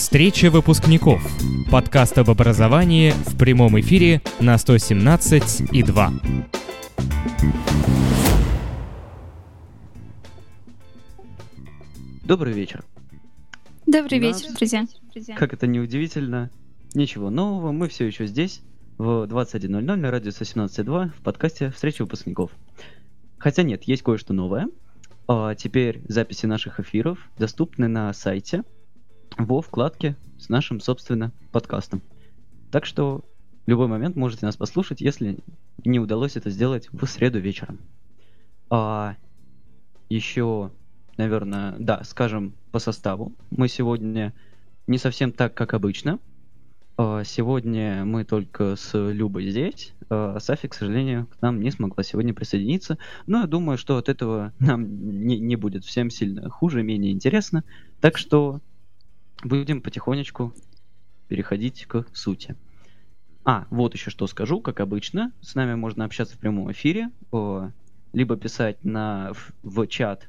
Встреча выпускников. Подкаст об образовании в прямом эфире на 117 и 2. Добрый вечер. Добрый Нас- вечер, друзья. Как это не удивительно, ничего нового, мы все еще здесь, в 21.00 на радио 117.2 в подкасте «Встреча выпускников». Хотя нет, есть кое-что новое. А, теперь записи наших эфиров доступны на сайте во вкладке с нашим, собственно, подкастом. Так что в любой момент можете нас послушать, если не удалось это сделать в среду вечером. А, еще, наверное, да, скажем по составу. Мы сегодня не совсем так, как обычно. А, Сегодня мы только с Любой здесь. А, Сафи, к сожалению, к нам не смогла сегодня присоединиться. Но я думаю, что от этого нам не, не будет всем сильно хуже, менее интересно. Так что будем потихонечку переходить к сути. А, вот еще что скажу, как обычно. С нами можно общаться в прямом эфире, о, либо писать на, в, в чат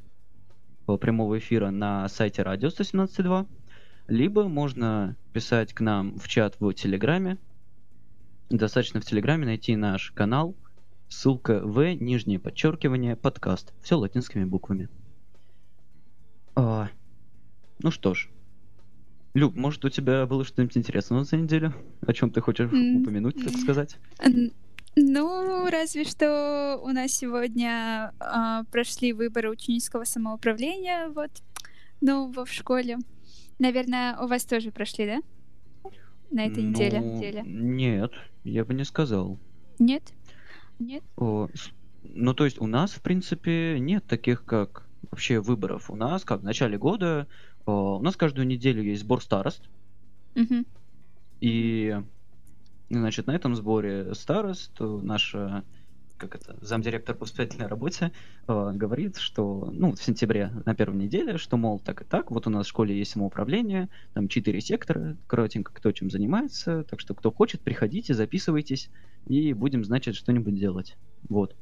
о, прямого эфира на сайте радио 117.2, либо можно писать к нам в чат в Телеграме. Достаточно в Телеграме найти наш канал. Ссылка в нижнее подчеркивание подкаст. Все латинскими буквами. А, ну что ж. Люб, может у тебя было что-нибудь интересное за неделю? О чем ты хочешь М. упомянуть, так сказать? Ну, разве что у нас сегодня а, прошли выборы ученического самоуправления, вот, ну, в школе. Наверное, у вас тоже прошли, да? На этой неделе? Ну, неделе. Нет, я бы не сказал. Нет? Нет? О, ну, то есть у нас, в принципе, нет таких, как вообще выборов. У нас, как в начале года, у нас каждую неделю есть сбор старост. Мгм. И, значит, на этом сборе старост э, наша, как это, замдиректор по воспитательной работе э, говорит, что, ну, в сентябре на первой неделе, что, мол, так и так, вот у нас в школе есть самоуправление, там четыре сектора, коротенько, кто чем занимается, так что кто хочет, приходите, записывайтесь, и будем, значит, что-нибудь делать. Вот.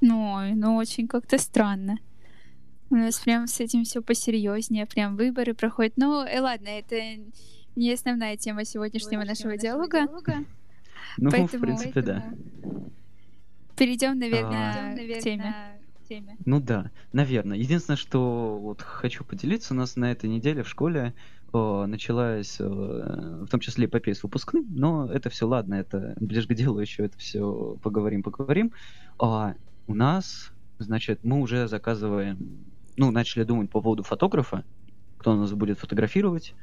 Ну, ну очень как-то странно. У нас прям с этим все посерьезнее, прям выборы проходят. Ну, э, ладно, это не основная тема сегодняшнего нашего диалога. Ну, в Поэтому- принципе, да. Перейдем, наверное, А. к теме. Ну да, наверное. Единственное, что вот хочу поделиться, у нас на этой неделе в школе о, началась, э, в том числе эпопея с выпускным, но это все ладно, это ближе к делу еще это все поговорим, поговорим. А у нас, значит, мы уже заказываем, ну, начали думать по поводу фотографа, кто нас будет фотографировать,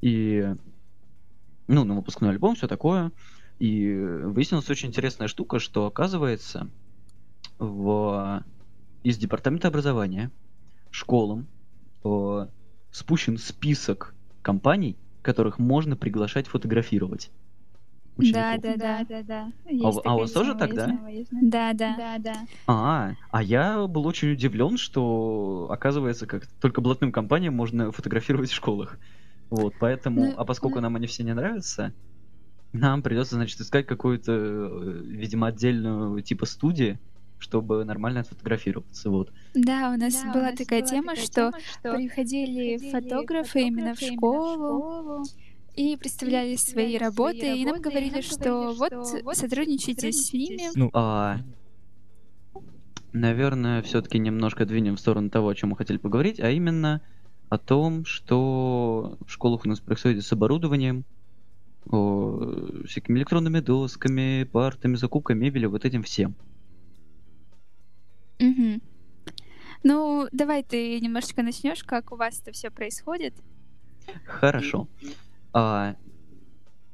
и, ну, на выпускной альбом, все такое. И выяснилась очень интересная штука, что оказывается в из департамента образования школам э, спущен список компаний, которых можно приглашать фотографировать. Да, учеников. да, да, да, да. А у- а у вас тоже так, да? Да, да. да. А, а я был очень удивлен, что оказывается, как только блатным компаниям можно фотографировать в школах. Вот, поэтому, Ну, а поскольку нам они все не нравятся, нам придется, значит, искать какую-то, э, видимо, отдельную типа студии, чтобы нормально отфотографироваться. Вот. Да, у нас Да, у была нас такая была тема, такая что тема, что приходили приходили фотографы именно в фотографы школу и представляли и представляли свои работы, и нам говорили, что вот сотрудничайте с ними. Ну, А, наверное, все-таки немножко двинем в сторону того, о чем мы хотели поговорить, а именно о том, что в школах у нас происходит с оборудованием, о, всякими электронными досками, партами, закупкой мебели, вот этим всем. Мгм. Ну, давай ты немножечко начнешь, как у вас это все происходит. Хорошо. А,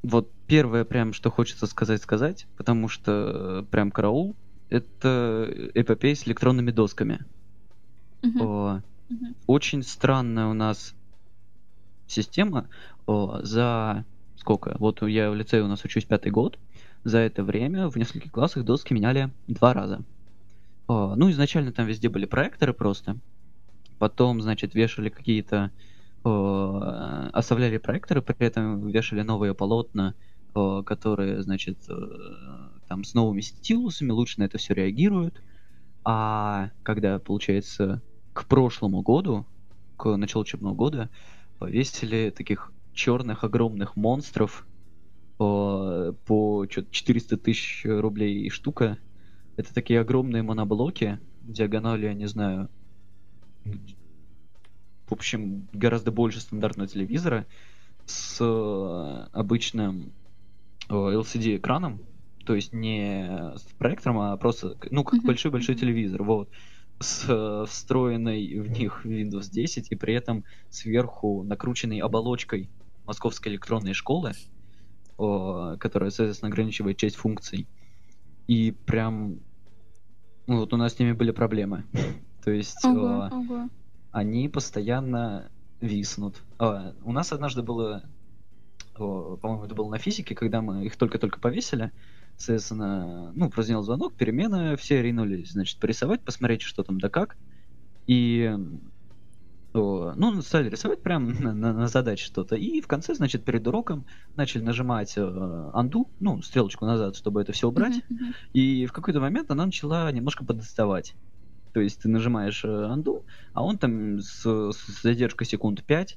вот первое, прям, что хочется сказать, сказать, потому что э, прям караул, это эпопея с электронными досками. Мгм. О, Мгм. очень странная у нас система. О, за сколько? Вот я в лицее у нас учусь пятый год. За это время в нескольких классах доски меняли два раза. О, ну, изначально там везде были проекторы просто. Потом, значит, вешали какие-то... оставляли проекторы, при этом вешали новые полотна, о, которые, значит, э, там с новыми стилусами лучше на это все реагируют. А когда, получается, к прошлому году, к началу учебного года, повесили таких черных огромных монстров по, по 400 тысяч рублей штука. Это такие огромные моноблоки, диагонали, я не знаю, в общем, гораздо больше стандартного телевизора с обычным LCD-экраном, то есть не с проектором, а просто, ну, как большой-большой телевизор, вот, с встроенной в них Windows 10 и при этом сверху накрученной оболочкой Московской электронной школы, которая, соответственно, ограничивает часть функций. И прям, ну, вот у нас с ними были проблемы. То есть ого, ого. Они постоянно виснут. А, у нас однажды было, по-моему, это было на физике, когда мы их только-только повесили, соответственно, ну, прозвенел звонок, перемены, все ринулись, значит, порисовать, посмотреть, что там да как. И ну, стали рисовать прям на, на, на задаче что-то. И в конце, значит, перед уроком начали нажимать э, анду, ну, стрелочку назад, чтобы это все убрать. И в какой-то момент она начала немножко подоставать. То есть ты нажимаешь анду, а он там с, с задержкой секунд 5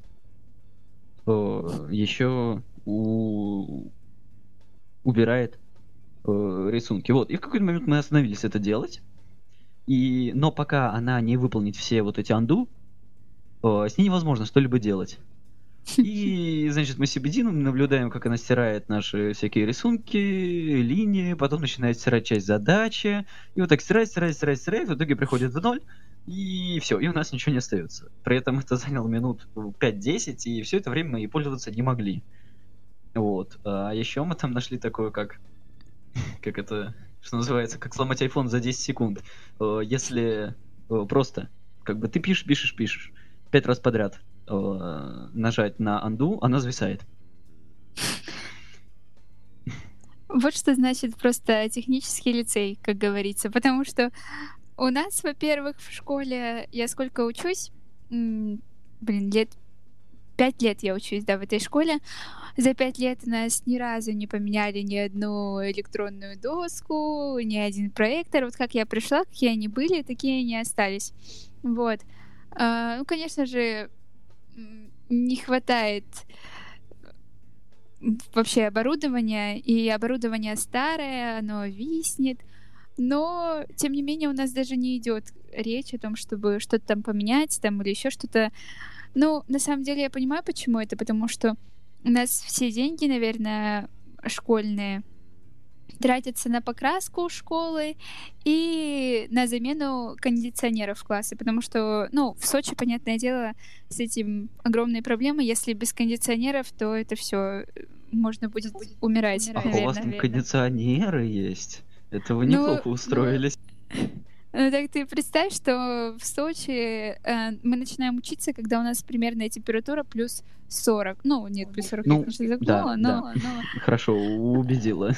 э, еще у... убирает э, рисунки. Вот. И в какой-то момент мы остановились это делать. И... Но пока она не выполнит все вот эти анду, э, с ней невозможно что-либо делать. И, значит, мы сидим, наблюдаем, как она стирает наши всякие рисунки, линии, потом начинает стирать часть задачи, и вот так стирает, стирает, стирает, стирает, в итоге приходит в ноль, и все, и у нас ничего не остается. При этом это заняло минут 5-10, и все это время мы и пользоваться не могли. Вот. А еще мы там нашли такое, как... Как это... Что называется, как сломать iPhone за 10 секунд. Э, если э, просто, как бы ты пишешь, пишешь, пишешь, пять раз подряд, э, нажать на undo, она зависает. Вот что значит просто технический лицей, как говорится. Потому что у нас, во-первых, в школе я сколько учусь, блин, лет пять лет я учусь, да, в этой школе. За пять лет нас ни разу не поменяли ни одну электронную доску, ни один проектор. Вот как я пришла, какие они были, такие они остались. Вот. Uh, ну, конечно же, не хватает вообще оборудования, и оборудование старое, оно виснет. Но, тем не менее, у нас даже не идет речь о том, чтобы что-то там поменять там или еще что-то. Ну, на самом деле, я понимаю, почему это, потому что у нас все деньги, наверное, школьные тратятся на покраску школы и на замену кондиционеров в классе, потому что, ну, в Сочи, понятное дело, с этим огромные проблемы. Если без кондиционеров, то это все можно будет умирать. А наверное, у вас там кондиционеры есть? Это вы ну, неплохо ну, устроились. Ну так ты представь, что в Сочи э, мы начинаем учиться, когда у нас примерная температура плюс 40. Ну, нет, плюс 40 ну, я, конечно, загнула, да, но, да. но... Хорошо, убедила.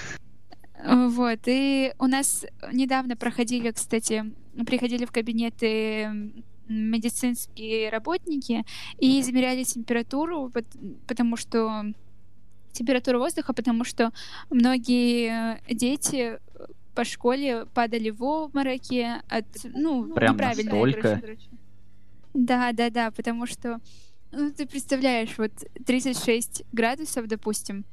Вот, и у нас недавно проходили, кстати, приходили в кабинеты медицинские работники и измеряли температуру, потому что температуру воздуха, потому что многие дети по школе падали в обмороки от, ну, Прям настолько? Да, да, да, потому что, ну, ты представляешь, вот 36 градусов, допустим,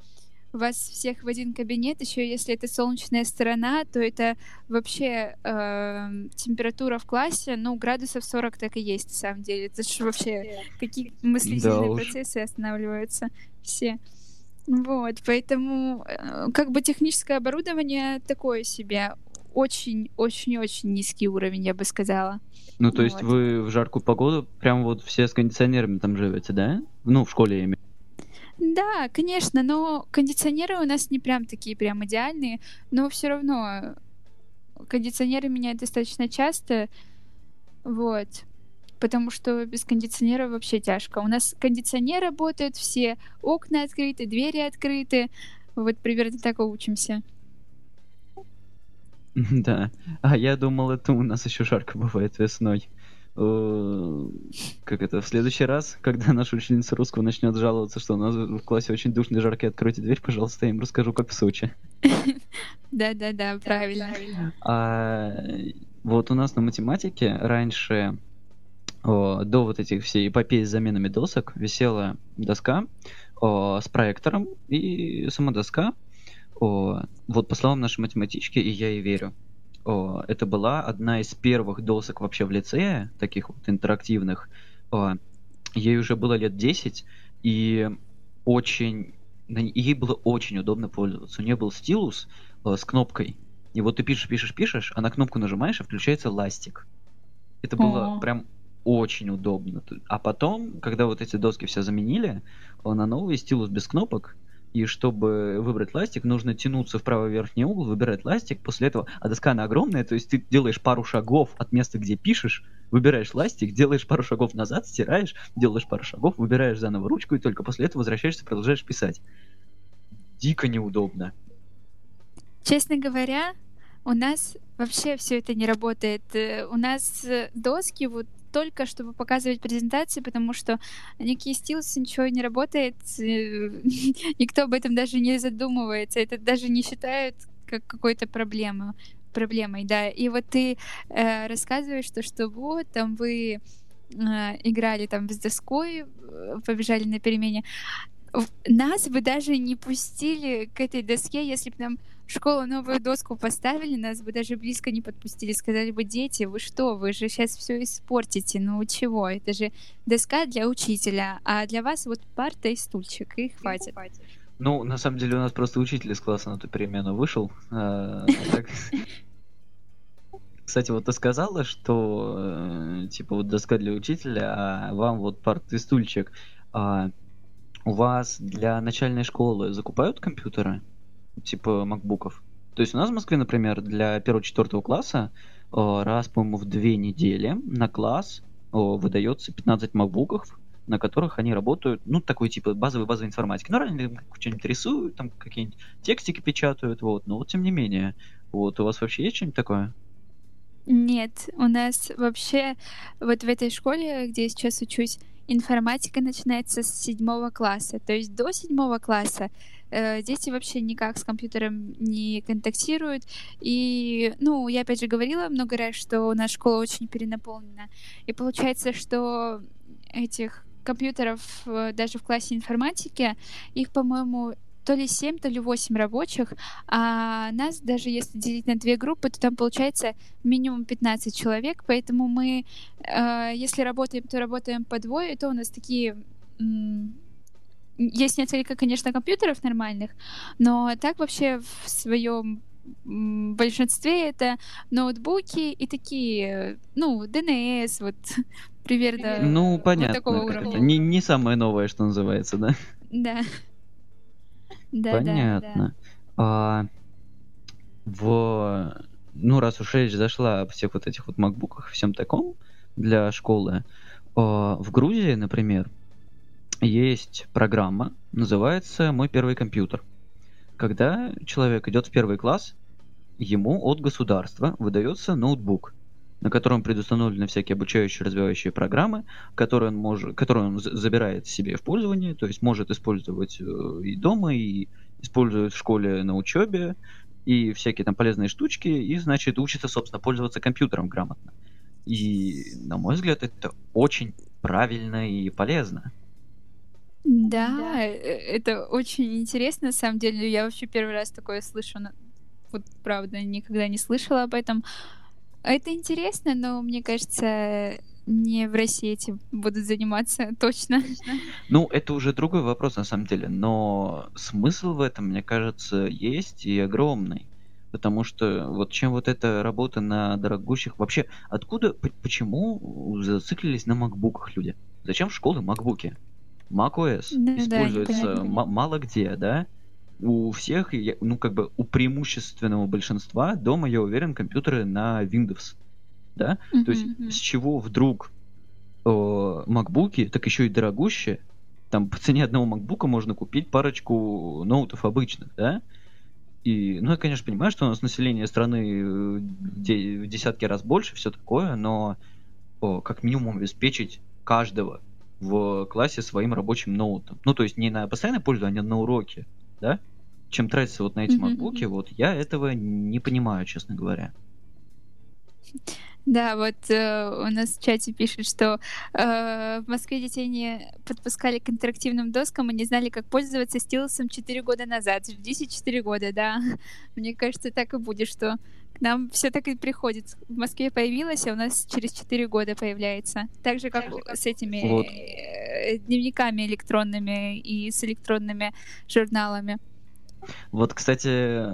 вас всех в один кабинет, еще если это солнечная сторона, то это вообще э, температура в классе, ну, градусов 40 так и есть, на самом деле. Это же вообще какие мыслительные да процессы останавливаются все. Вот, поэтому э, как бы техническое оборудование такое себе. Очень-очень-очень низкий уровень, я бы сказала. Ну, то вот. есть вы в жаркую погоду прям вот все с кондиционерами там живете, да? Ну, в школе я имею да, конечно, но кондиционеры у нас не прям такие прям идеальные, но все равно кондиционеры меняют достаточно часто, вот, потому что без кондиционера вообще тяжко. У нас кондиционер работает, все окна открыты, двери открыты, вот примерно так и учимся. Да, а я думал, это у нас еще жарко бывает весной. Э, как это, в следующий раз, когда наша ученица русского начнет жаловаться, что у нас в классе очень душно и жарко, откройте дверь, пожалуйста, я им расскажу, как в Сочи. Да-да-да, правильно. А вот у нас на математике раньше о, до вот этих всей эпопеи с заменами досок висела доска о, с проектором и сама доска. О, вот по словам нашей математички, и я ей верю, о, это была одна из первых досок вообще в лицее, таких вот интерактивных. О, ей уже было лет 10, и очень... Ей было очень удобно пользоваться. У нее был стилус о, с кнопкой. И вот ты пишешь, пишешь, пишешь, а на кнопку нажимаешь, и включается ластик. Это было О. прям очень удобно. А потом, когда вот эти доски все заменили, о, на новый стилус без кнопок, и чтобы выбрать ластик, нужно тянуться в правый верхний угол, выбирать ластик, после этого, а доска она огромная, то есть ты делаешь пару шагов от места, где пишешь, выбираешь ластик, делаешь пару шагов назад, стираешь, делаешь пару шагов, выбираешь заново ручку, и только после этого возвращаешься, продолжаешь писать. Дико неудобно. Честно говоря, у нас вообще все это не работает. Э, У нас э, доски вот только чтобы показывать презентации, потому что никакие стилусы, ничего не работает, э, никто об этом даже не задумывается, это даже не считают как какой-то проблемой, проблемой, да. И вот ты э, рассказываешь, что, что вот там вы э, играли там с доской, э, побежали на перемене. Нас бы даже не пустили к этой доске, если бы нам в школу новую доску поставили, нас бы даже близко не подпустили. Сказали бы, дети, вы что, вы же сейчас все испортите. Ну чего? Это же доска для учителя, а для вас вот парта и стульчик, и хватит. Ну, на самом деле, у нас просто учитель из класса на ту перемену вышел. а, а так- Кстати, вот ты сказала, что э, типа вот доска для учителя, а вам вот парт и стульчик. У вас для начальной школы закупают компьютеры? Типа макбуков? То есть у нас в Москве, например, для первого-четвертого класса э, раз, по-моему, в две недели на класс э, выдается 15 макбуков, на которых они работают, ну, такой типа базовой базовой информатики. Ну, ранее что-нибудь рисуют, там какие-нибудь текстики печатают, вот, но вот тем не менее. Вот, у вас вообще есть что-нибудь такое? Нет, у нас вообще вот в этой школе, где я сейчас учусь, информатика начинается с седьмого класса. То есть до седьмого класса э, дети вообще никак с компьютером не контактируют. И, ну, я опять же говорила много раз, что нас школа очень перенаполнена. И получается, что этих компьютеров э, даже в классе информатики, их, по-моему, то ли 7, то ли 8 рабочих, а нас даже если делить на две группы, то там получается минимум 15 человек, поэтому мы, э, если работаем, то работаем по двое, то у нас такие... м, Есть несколько, конечно, компьютеров нормальных, но так вообще в своем м, большинстве это ноутбуки и такие, ну, ДНС, вот примерно Ну, вот понятно. такого как уровня. Не, не самое новое, что называется, да? Да. Да, Понятно. А, в... Ну, раз уж речь зашла об всех вот этих вот макбуках, всем таком для школы, а, в Грузии, например, есть программа, называется «Мой первый компьютер». Когда человек идет в первый класс, ему от государства выдается ноутбук, на котором предустановлены всякие обучающие, развивающие программы, которые он, может, которые он за- забирает себе в пользование, то есть может использовать э, и дома, и использует в школе на учебе, и всякие там полезные штучки, и, значит, учится, собственно, пользоваться компьютером грамотно. И, на мой взгляд, это очень правильно и полезно. Да, э, это очень интересно, на самом деле. Я вообще первый раз такое слышу. на- Вот правда, никогда не слышала об этом. Это интересно, но мне кажется, не в России этим будут заниматься точно. Ну, это уже другой вопрос, на самом деле, но смысл в этом, мне кажется, есть и огромный. Потому что вот чем вот эта работа на дорогущих... Вообще, откуда, почему зациклились на макбуках люди? Зачем в школы макбуки? macOS Да, да, используется м- мало где, да? У всех, ну, как бы, у преимущественного большинства дома, я уверен, компьютеры на Windows, да? То есть с чего вдруг э, макбуки, так еще и дорогущие, там по цене одного макбука можно купить парочку ноутов обычных, да? И, ну, я, конечно, понимаю, что у нас население страны э, в де- в десятки раз больше, все такое, но о, как минимум обеспечить каждого в классе своим рабочим ноутом. Ну, то есть не на постоянное пользование, а на уроки, да? Чем тратиться вот на эти макбуки, мгм. вот я этого не понимаю, честно говоря. Да, вот э, у нас в чате пишет, что э, в Москве детей не подпускали к интерактивным доскам и не знали, как пользоваться стилусом 4 года назад. Ждите 4 года, да. Мне кажется, так и будет, что к нам все так и приходит. В Москве появилось, а у нас через 4 года появляется. Так же, как с этими Вот. э, дневниками электронными и с электронными журналами. Вот, кстати,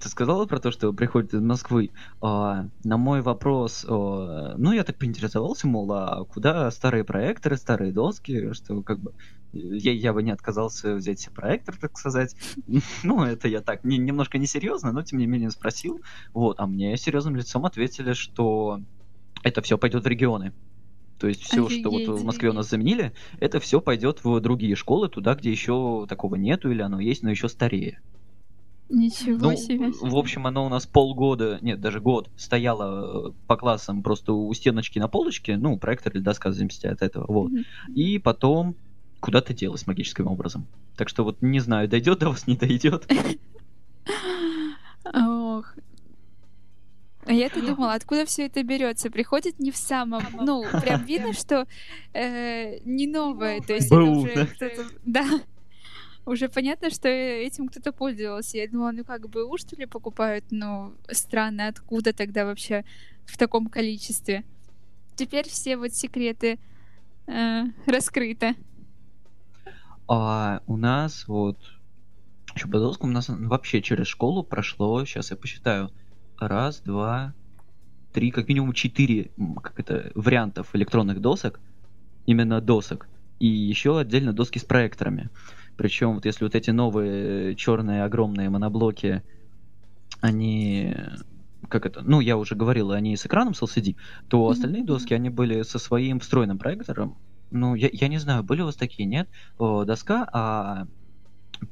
ты сказала про то, что приходит из Москвы. А, на мой вопрос, а, ну, я так поинтересовался, мол, а куда старые проекторы, старые доски, что как бы я, я бы не отказался взять себе проектор, так сказать. Ну, это я так, не, немножко несерьезно, но тем не менее спросил. Вот, а мне серьезным лицом ответили, что это все пойдет в регионы. То есть все, что вот в. Москве у нас заменили, это все пойдет в другие школы, туда, где еще такого нету, или оно есть, но еще старее. Ничего Ну, себе. в общем, оно у нас полгода, нет, даже год стояло э, по классам просто у стеночки на полочке, ну, проектор или доска зависимости от этого, вот. Мгм. И потом куда-то делось магическим образом. Так что вот не знаю, дойдет до вас, не дойдет. Ох. А я-то думала, откуда все это берется? Приходит не в самом, ну, прям видно, что э, не новое, то есть это Бу, уже да? кто-то, да, уже понятно, что этим кто-то пользовался. Я думала, ну как бы у что ли покупают, ну странно, откуда тогда вообще в таком количестве? Теперь все вот секреты э, раскрыты. А у нас вот еще по доскам у нас вообще через школу прошло, сейчас я посчитаю, раз, два, три, как минимум четыре, как это, вариантов электронных досок, именно досок, и еще отдельно доски с проекторами. Причем вот если вот эти новые черные огромные моноблоки, они как это, ну я уже говорил, они с экраном с LCD, то Мгм. остальные доски, они были со своим встроенным проектором. Ну, я, я не знаю, были у вас такие, нет? О, доска, а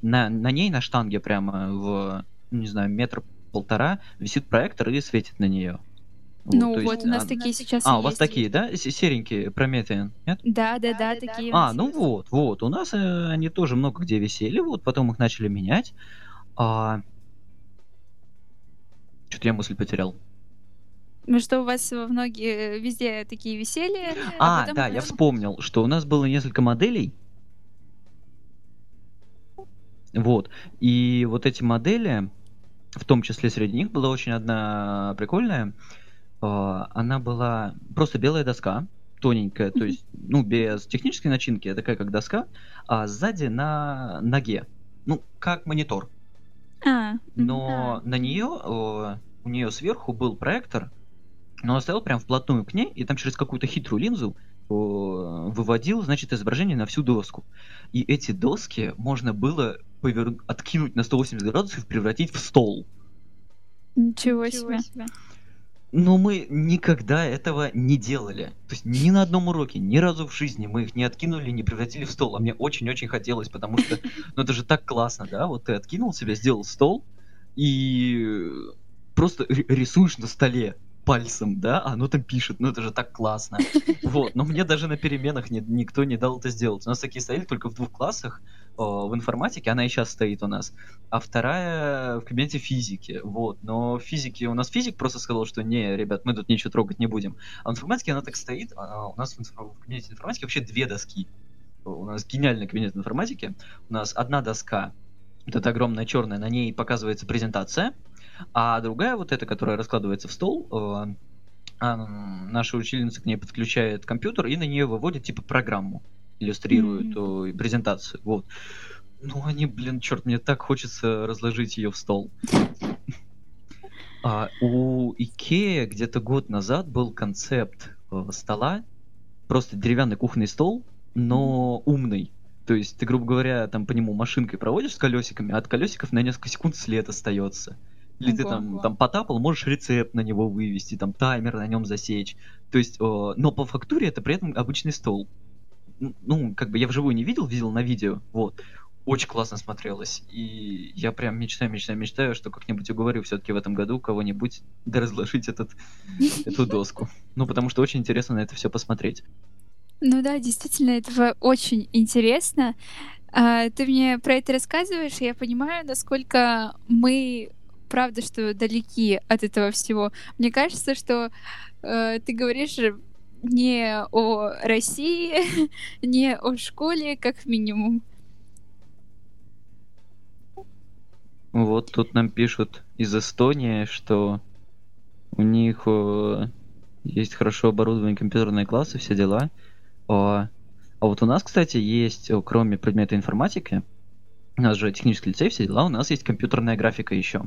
на, на ней, на штанге прямо в, не знаю, метр полтора висит проектор и светит на нее. ну вот у нас а, такие сейчас А, и у вас есть. такие, да, серенькие, Promethean, нет? Да, да, да, такие. у А, ну есть. вот, вот. У нас э, они тоже много где висели, вот потом их начали менять. А... Что-то я мысль потерял. Ну что у вас во многие везде такие висели. А, потом да, я вспомнил, что у нас было несколько моделей. Вот. И вот эти модели, в том числе среди них была очень одна прикольная. А, Она была просто белая доска, тоненькая, то есть, ну, без технической начинки, а такая как доска, а сзади на ноге. Ну, как монитор. А. Но на нее, у нее сверху был проектор, но он стоял прям вплотную к ней, и там через какую-то хитрую линзу выводил, значит, изображение на всю доску. И эти доски можно было повер- откинуть на 180 градусов и превратить в стол. Ничего себе. Но мы никогда этого не делали. То есть ни на одном уроке, ни разу в жизни мы их не откинули, не превратили в стол. А мне очень-очень хотелось, потому что, ну это же так классно, да? Вот ты откинул себя, сделал стол и просто рисуешь на столе пальцем, да, а оно там пишет, ну это же так классно. Вот, но мне даже на переменах ни- никто не дал это сделать. У нас такие стояли только в двух классах, о, в информатике, она и сейчас стоит у нас, а вторая в кабинете физики, вот. Но в физике у нас физик просто сказал, что не, ребят, мы тут ничего трогать не будем. А в информатике она так стоит, а у нас в, инфо- в кабинете информатики вообще две доски. У нас гениальный кабинет информатики. У нас одна доска, вот эта огромная черная, на ней показывается презентация, а другая вот эта, которая раскладывается в стол, э, наша учительница к ней подключает компьютер и на нее выводит типа программу, иллюстрирует э, презентацию. Вот. Ну они, блин, черт, мне так хочется разложить ее в стол. А, у Икея где-то год назад был концепт э, стола, просто деревянный кухонный стол, но умный. То есть ты, грубо говоря, там по нему машинкой проводишь с колесиками, а от колесиков на несколько секунд след остается. Или ты там, там потапал, можешь рецепт на него вывести, там таймер на нем засечь. То есть, э, но по фактуре это при этом обычный стол. Ну, как бы я вживую не видел, видел на видео, вот. Очень классно смотрелось. И я прям мечтаю, мечтаю, мечтаю, что как-нибудь уговорю все-таки в этом году кого-нибудь да разложить этот, эту доску. Ну, потому что очень интересно на это все посмотреть. Ну да, действительно, это очень интересно. А, Ты мне про это рассказываешь, и я понимаю, насколько мы правда, что далеки от этого всего. Мне кажется, что э, ты говоришь не о России, не о школе, как минимум. Вот тут нам пишут из Эстонии, что у них э, есть хорошо оборудованные компьютерные классы, все дела. А, а вот у нас, кстати, есть, кроме предмета информатики, у нас же технический лицей, все дела, у нас есть компьютерная графика еще,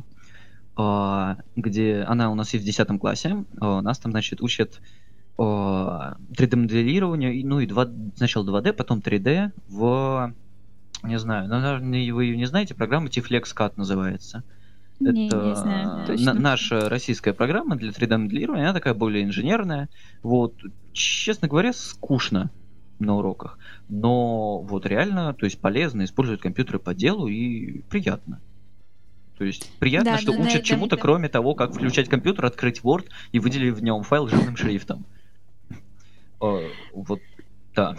где она у нас есть в 10 классе. А, нас там, значит, учат 3D-моделирование, ну и 2, сначала 2D, потом 3D в, не знаю, наверное, вы ее не знаете, программа Tiflex называется. Не, это не знаю, точно. наша российская программа для 3D-моделирования, она такая более инженерная. Вот, честно говоря, скучно на уроках. Но вот реально, то есть полезно использовать компьютеры по делу и приятно. То есть приятно, да, что да, учат да, чему-то, да. кроме того, как включать компьютер, открыть Word и выделить в нем файл жирным шрифтом. Вот, да.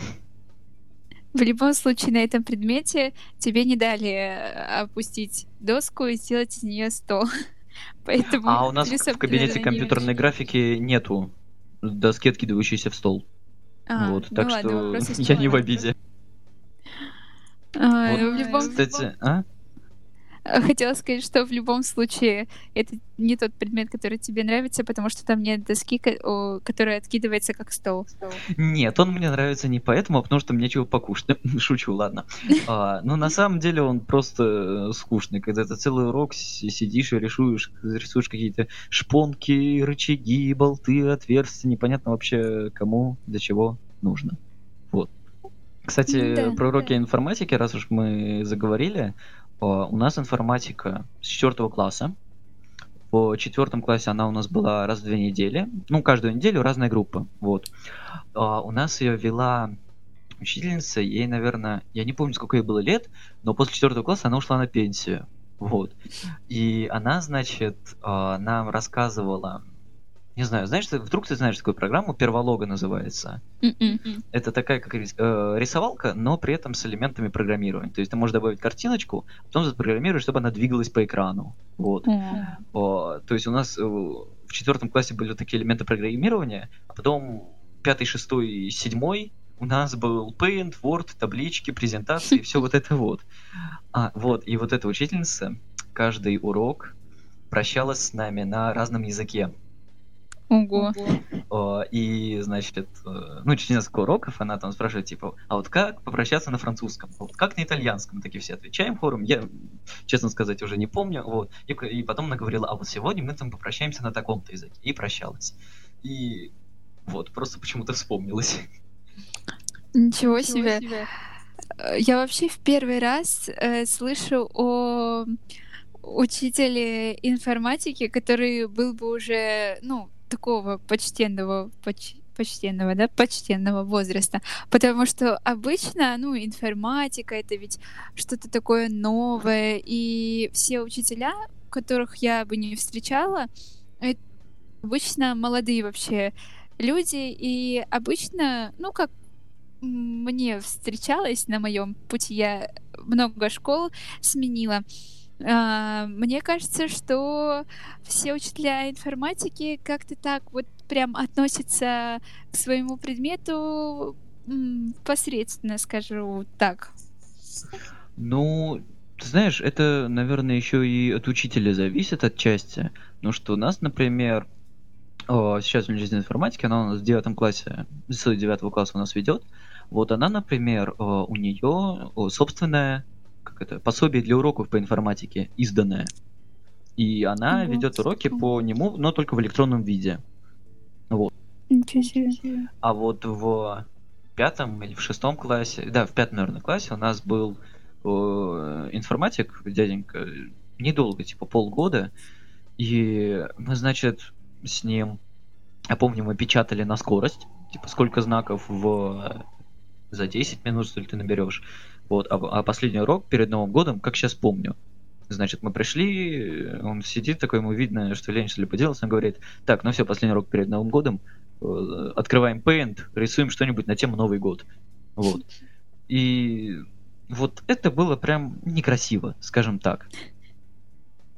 В любом случае, на этом предмете тебе не дали э, опустить доску и сделать из нее стол. Поэтому а у нас в кабинете компьютерной графики нету доски, откидывающейся в стол. А, вот, ну так ладно, что я не в обиде. А, вот, в любом... Кстати, а? Хотела сказать, что в любом случае это не тот предмет, который тебе нравится, потому что там нет доски, которая откидывается как стол. Нет, он мне нравится не поэтому, а потому что мне чего покушать. Шучу, ладно. а, но на самом деле он просто э, скучный, когда ты целый урок сидишь и рисуешь, рисуешь какие-то шпонки, рычаги, болты, отверстия, непонятно вообще кому, для чего нужно. Вот. Кстати, да, про уроки да. информатики, раз уж мы заговорили, у нас информатика с четвертого класса. В четвертом классе она у нас была раз в две недели. Ну, каждую неделю разная группа. Вот. У нас ее вела учительница, ей, наверное, я не помню, сколько ей было лет, но после четвертого класса она ушла на пенсию. Вот. И она, значит, нам рассказывала не знаю, знаешь, вдруг ты знаешь такую программу, перволога называется. Mm-mm. Это такая как э, рисовалка, но при этом с элементами программирования. То есть ты можешь добавить картиночку, а потом запрограммируешь, чтобы она двигалась по экрану. Вот. Mm. О, то есть у нас э, в четвертом классе были такие элементы программирования, а потом пятый, шестой, седьмой у нас был Paint, Word, таблички, презентации, все вот это вот. А, вот, и вот эта учительница каждый урок прощалась с нами на разном языке. Ого. И, значит, э, ну, через несколько уроков она там спрашивает, типа, а вот как попрощаться на французском? Вот как на итальянском? Такие все отвечаем хором. Я, честно сказать, уже не помню. Вот. И, и потом она говорила, а вот сегодня мы там попрощаемся на таком-то языке. И прощалась. И вот, просто почему-то вспомнилась. Ничего, Ничего себе. себе. Я вообще в первый раз э, слышу о учителе информатики, который был бы уже, ну, такого почтенного, поч почтенного, да, почтенного возраста, потому что обычно, ну, информатика это ведь что-то такое новое, и все учителя, которых я бы не встречала, это обычно молодые вообще люди, и обычно, ну, как мне встречалось на моем пути, я много школ сменила, мне кажется, что все учителя информатики как-то так вот прям относятся к своему предмету посредственно, скажу так. Ну, ты знаешь, это, наверное, еще и от учителя зависит отчасти. Ну что у нас, например, сейчас университет информатики, она у нас в девятом классе, с девятого класса у нас ведет. Вот она, например, у нее собственная как это, пособие для уроков по информатике изданное. И она вот. ведет уроки по нему, но только в электронном виде. Вот. Ничего себе. А вот в пятом или в шестом классе, да, в пятом, наверное, классе у нас был э, информатик, дяденька, недолго, типа полгода, и мы, значит, с ним, я помню, мы печатали на скорость, типа сколько знаков в за 10 минут, что ли, ты наберешь. Вот, а, а последний урок перед Новым годом, как сейчас помню, Значит, мы пришли, он сидит такой, ему видно, что лень что ли поделался, он говорит, так, ну все, последний урок перед Новым годом, э, открываем Paint, рисуем что-нибудь на тему Новый год. Вот. И вот это было прям некрасиво, скажем так.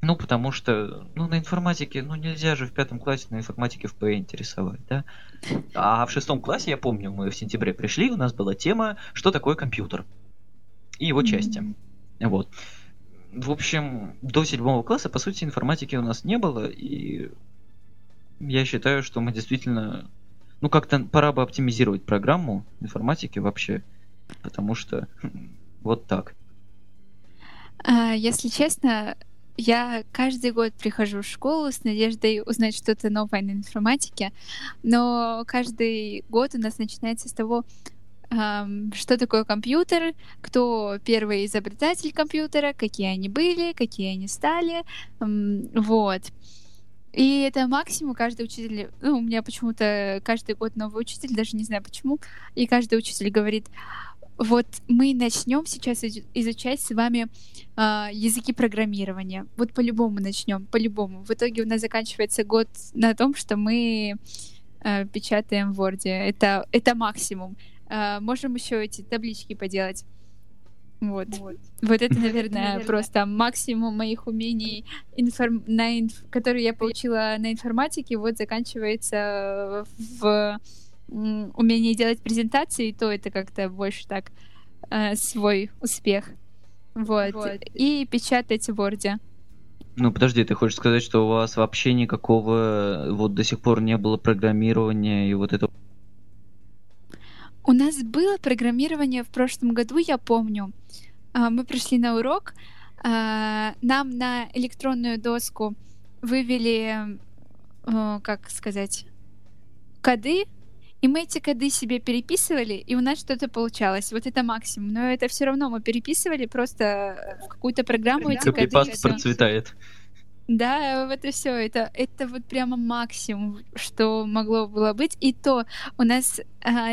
Ну, потому что, ну, на информатике, ну, нельзя же в пятом классе на информатике в П интересовать, да? А в шестом классе, я помню, мы в сентябре пришли, у нас была тема, что такое компьютер и его части. Mm-hmm. Вот. В общем, до седьмого класса, по сути, информатики у нас не было, и я считаю, что мы действительно, ну, как-то пора бы оптимизировать программу информатики вообще, потому что вот так. А, если честно, я каждый год прихожу в школу с надеждой узнать что-то новое на информатике, но каждый год у нас начинается с того, что такое компьютер, кто первый изобретатель компьютера, какие они были, какие они стали, вот. И это максимум каждый учитель, ну, у меня почему-то каждый год новый учитель, даже не знаю почему, и каждый учитель говорит, вот мы начнем сейчас изучать с вами э, языки программирования. Вот по-любому начнем, по-любому. В итоге у нас заканчивается год на том, что мы э, печатаем в Word. Это, это максимум. Э, можем еще эти таблички поделать. Вот. Вот, вот это, наверное, просто максимум моих умений, информ... на инф... которые я получила на информатике, вот заканчивается в умение делать презентации, то это как-то больше так э, свой успех. Вот. вот. И печатать в Word. Ну, подожди, ты хочешь сказать, что у вас вообще никакого вот до сих пор не было программирования и вот это... У нас было программирование в прошлом году, я помню. А, мы пришли на урок, а, нам на электронную доску вывели, как сказать, коды и мы эти коды себе переписывали, и у нас что-то получалось. Вот это максимум. Но это все равно мы переписывали просто в какую-то программу эти коды. процветает. Да, вот и все. Это, это вот прямо максимум, что могло было быть. И то у нас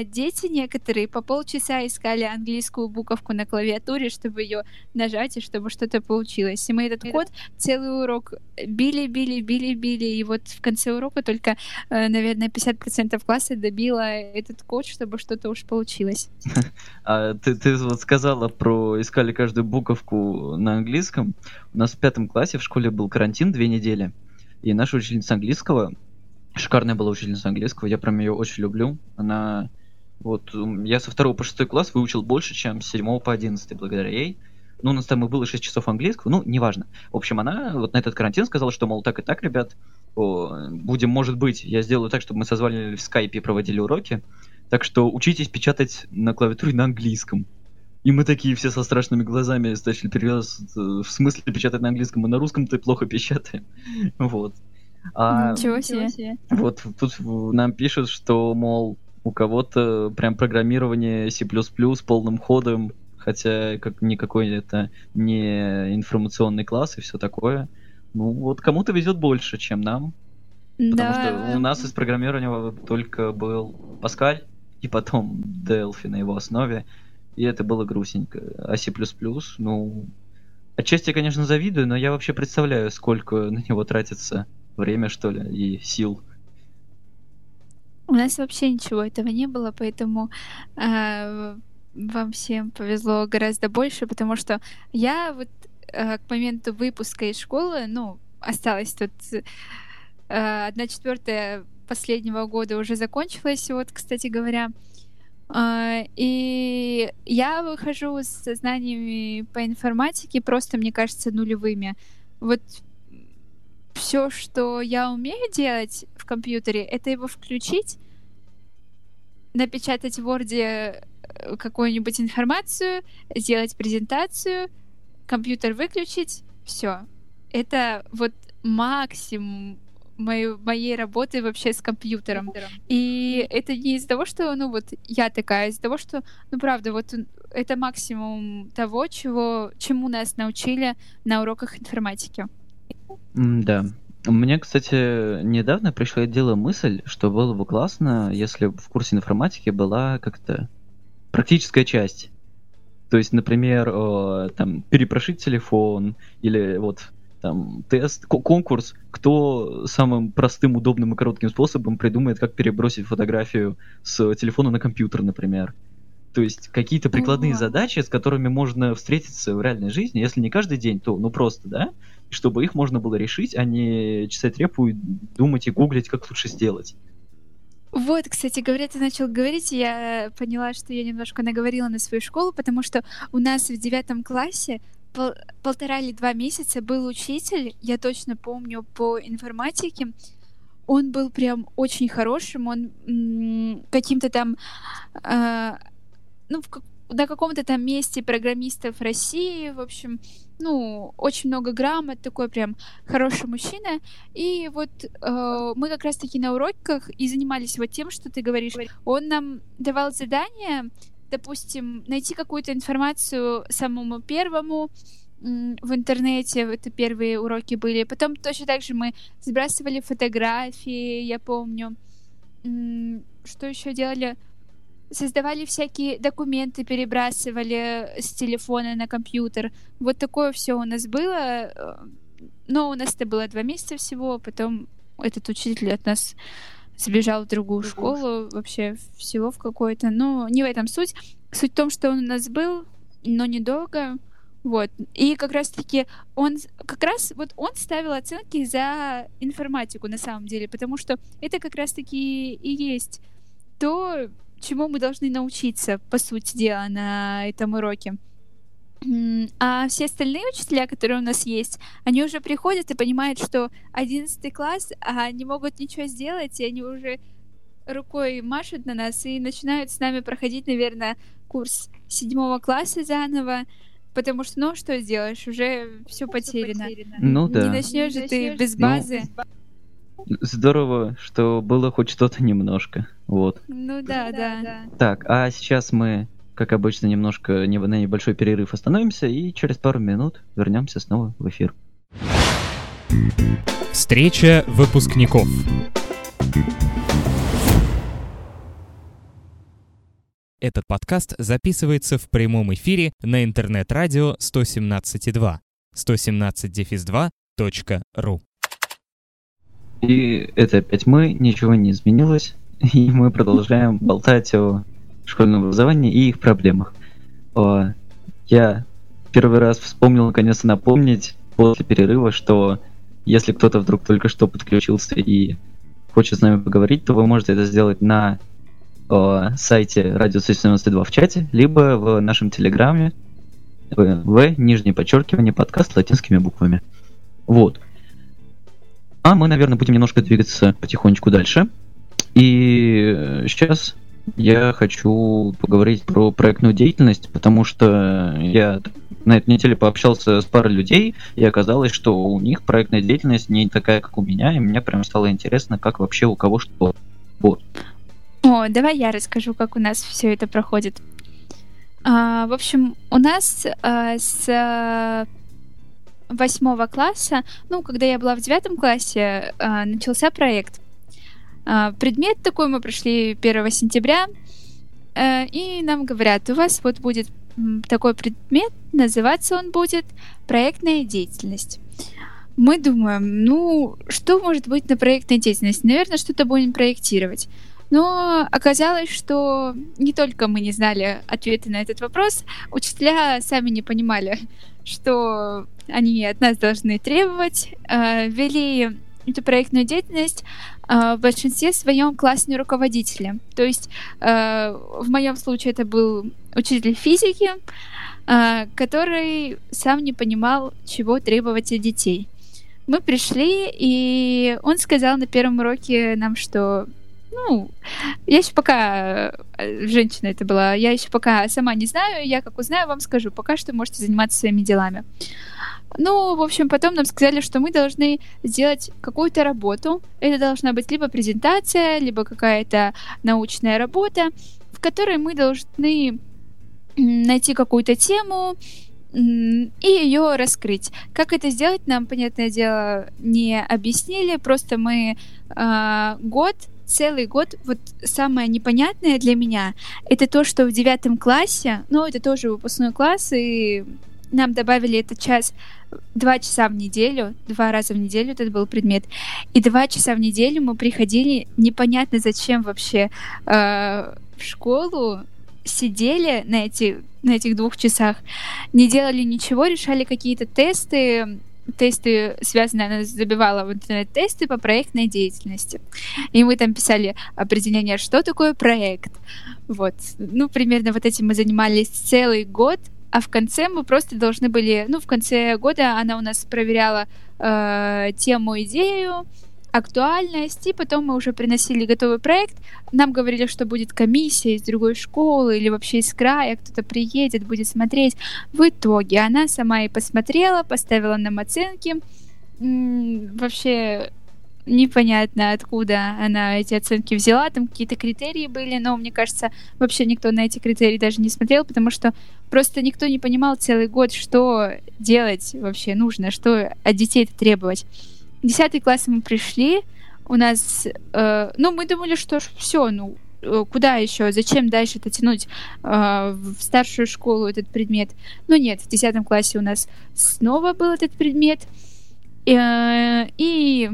дети некоторые по полчаса искали английскую буковку на клавиатуре, чтобы ее нажать и чтобы что-то получилось. И мы этот код целый урок били, били, били, били. И вот в конце урока только, э, наверное, 50% класса добило этот код, чтобы что-то уж получилось. А ты, ты вот сказала про искали каждую буковку на английском. У нас в пятом классе в школе был карантин две недели. И наша учительница английского, шикарная была учительница английского, я прям ее очень люблю. Она вот, я со второго по шестой класс выучил больше, чем с седьмого по одиннадцатый благодаря ей. Ну, у нас там и было 6 часов английского, ну, неважно. В общем, она вот на этот карантин сказала, что, мол, так и так, ребят, о, будем, может быть, я сделаю так, чтобы мы созвали в скайпе и проводили уроки. Так что учитесь печатать на клавиатуре на английском. И мы такие все со страшными глазами стащили перевез. В смысле печатать на английском, мы на русском ты плохо печатаем. Вот. А, Ничего себе. Вот тут нам пишут, что, мол, у кого-то прям программирование C++ полным ходом, хотя как никакой это не информационный класс и все такое. Ну вот кому-то везет больше, чем нам. Потому да. что у нас из программирования только был Паскаль, и потом Delphi на его основе и это было грустненько. А C++, ну, отчасти я, конечно, завидую, но я вообще представляю, сколько на него тратится время, что ли, и сил. У нас вообще ничего этого не было, поэтому э, вам всем повезло гораздо больше, потому что я вот э, к моменту выпуска из школы, ну, осталось тут э, одна четвертая последнего года уже закончилась, вот, кстати говоря, а, и я выхожу с знаниями по информатике просто, мне кажется, нулевыми. Вот все, что я умею делать в компьютере, это его включить, напечатать в Word э, какую-нибудь информацию, сделать презентацию, компьютер выключить, все. Это вот максимум мою, моей работы вообще с компьютером. И это не из-за того, что, ну, вот я такая, а из-за того, что, ну, правда, вот это максимум того, чего, чему нас научили на уроках информатики. Да. Мне, кстати, недавно пришла дело мысль, что было бы классно, если в курсе информатики была как-то практическая часть. То есть, например, э, там перепрошить телефон или вот там тест, конкурс, кто самым простым, удобным и коротким способом придумает, как перебросить фотографию с телефона на компьютер, например. То есть какие-то прикладные задачи, с которыми можно встретиться в реальной жизни, если не каждый день, то ну просто, да? Чтобы их можно было решить, а не чесать репу и думать и гуглить, как лучше сделать. Вот, кстати говоря, ты начал говорить, я поняла, что я немножко наговорила на свою школу, потому что у нас в девятом классе пол полтора или два месяца был учитель, я точно помню, по информатике. Он был прям очень хорошим, он каким-то там, э, ну, в, на каком-то там месте программистов России, в общем, ну, очень много грамот, такой прям хороший мужчина. И вот э, мы как раз-таки на уроках и занимались вот тем, что ты говоришь. Он нам давал задание, допустим, найти какую-то информацию самому первому в интернете, это первые уроки были. Потом точно так же мы сбрасывали фотографии, я помню. Что еще делали? Создавали всякие документы, перебрасывали с телефона на компьютер. Вот такое все у нас было. Э, но у нас это было два месяца всего, потом этот учитель от нас сбежал в другую школу, вообще в село в какое-то. Но не в этом суть. Суть в том, что он у нас был, но недолго. Вот. И как раз-таки он, как раз вот он ставил оценки за информатику на самом деле, потому что это как раз-таки и есть то, чему мы должны научиться, по сути дела, на этом уроке. А все остальные учителя, которые у нас есть, они уже приходят и понимают, что 11 класс, а они могут ничего сделать, и они уже рукой машут на нас и начинают с нами проходить, наверное, курс седьмого класса заново, потому что, ну, что сделаешь, уже все потеряно. потеряно. Ну да. Не начнешь же ты без базы. Ну, Здорово, что было хоть что-то немножко. Вот. Ну да, да, да. Так, а сейчас мы, как обычно, немножко не, на небольшой перерыв остановимся и через пару минут вернемся снова в эфир. Встреча выпускников. Этот подкаст записывается в прямом эфире на интернет-радио 117.2 117-2.ru и это опять мы, ничего не изменилось, и мы продолжаем болтать о школьном образовании и их проблемах. Я первый раз вспомнил, наконец-то напомнить после перерыва, что если кто-то вдруг только что подключился и хочет с нами поговорить, то вы можете это сделать на о, сайте Радио 192 в чате, либо в нашем телеграме в, в нижнее подчеркивание подкаст латинскими буквами. Вот. А мы, наверное, будем немножко двигаться потихонечку дальше. И сейчас я хочу поговорить про проектную деятельность, потому что я на этой неделе пообщался с парой людей, и оказалось, что у них проектная деятельность не такая, как у меня, и мне прям стало интересно, как вообще у кого что. Вот. О, давай я расскажу, как у нас все это проходит. А, в общем, у нас а, с восьмого класса, ну, когда я была в девятом классе, э, начался проект. Э, предмет такой мы прошли 1 сентября, э, и нам говорят, у вас вот будет такой предмет, называться он будет проектная деятельность. Мы думаем, ну, что может быть на проектной деятельности? Наверное, что-то будем проектировать. Но оказалось, что не только мы не знали ответы на этот вопрос, учителя сами не понимали, что они от нас должны требовать, э, вели эту проектную деятельность в большинстве своем классные руководители. То есть э, в моем случае это был учитель физики, э, который сам не понимал, чего требовать от детей. Мы пришли, и он сказал на первом уроке нам, что ну, я еще пока э, женщина это была, я еще пока сама не знаю, я как узнаю, вам скажу. Пока что можете заниматься своими делами. Ну, в общем, потом нам сказали, что мы должны сделать какую-то работу. Это должна быть либо презентация, либо какая-то научная работа, в которой мы должны найти какую-то тему, и ее раскрыть. Как это сделать, нам, понятное дело, не объяснили. Просто мы э, год целый год вот самое непонятное для меня это то, что в девятом классе, ну это тоже выпускной класс, и нам добавили этот час два часа в неделю, два раза в неделю этот был предмет, и два часа в неделю мы приходили непонятно зачем вообще э, в школу, сидели на, эти, на этих двух часах, не делали ничего, решали какие-то тесты, тесты связанные, она забивала в интернет-тесты по проектной деятельности. И мы там писали определение, что такое проект. Вот. Ну, примерно вот этим мы занимались целый год, а в конце мы просто должны были, ну, в конце года она у нас проверяла э, тему, идею, актуальность, и потом мы уже приносили готовый проект. Нам говорили, что будет комиссия из другой школы или вообще из края, кто-то приедет, будет смотреть. В итоге она сама и посмотрела, поставила нам оценки. М-м, вообще непонятно, откуда она эти оценки взяла, там какие-то критерии были, но мне кажется, вообще никто на эти критерии даже не смотрел, потому что просто никто не понимал целый год, что делать вообще нужно, что от детей это требовать. Десятый класс мы пришли, у нас, э, ну, мы думали, что все, ну, э, куда еще, зачем дальше это тянуть э, в старшую школу этот предмет. Но нет, в десятом классе у нас снова был этот предмет. Э, и,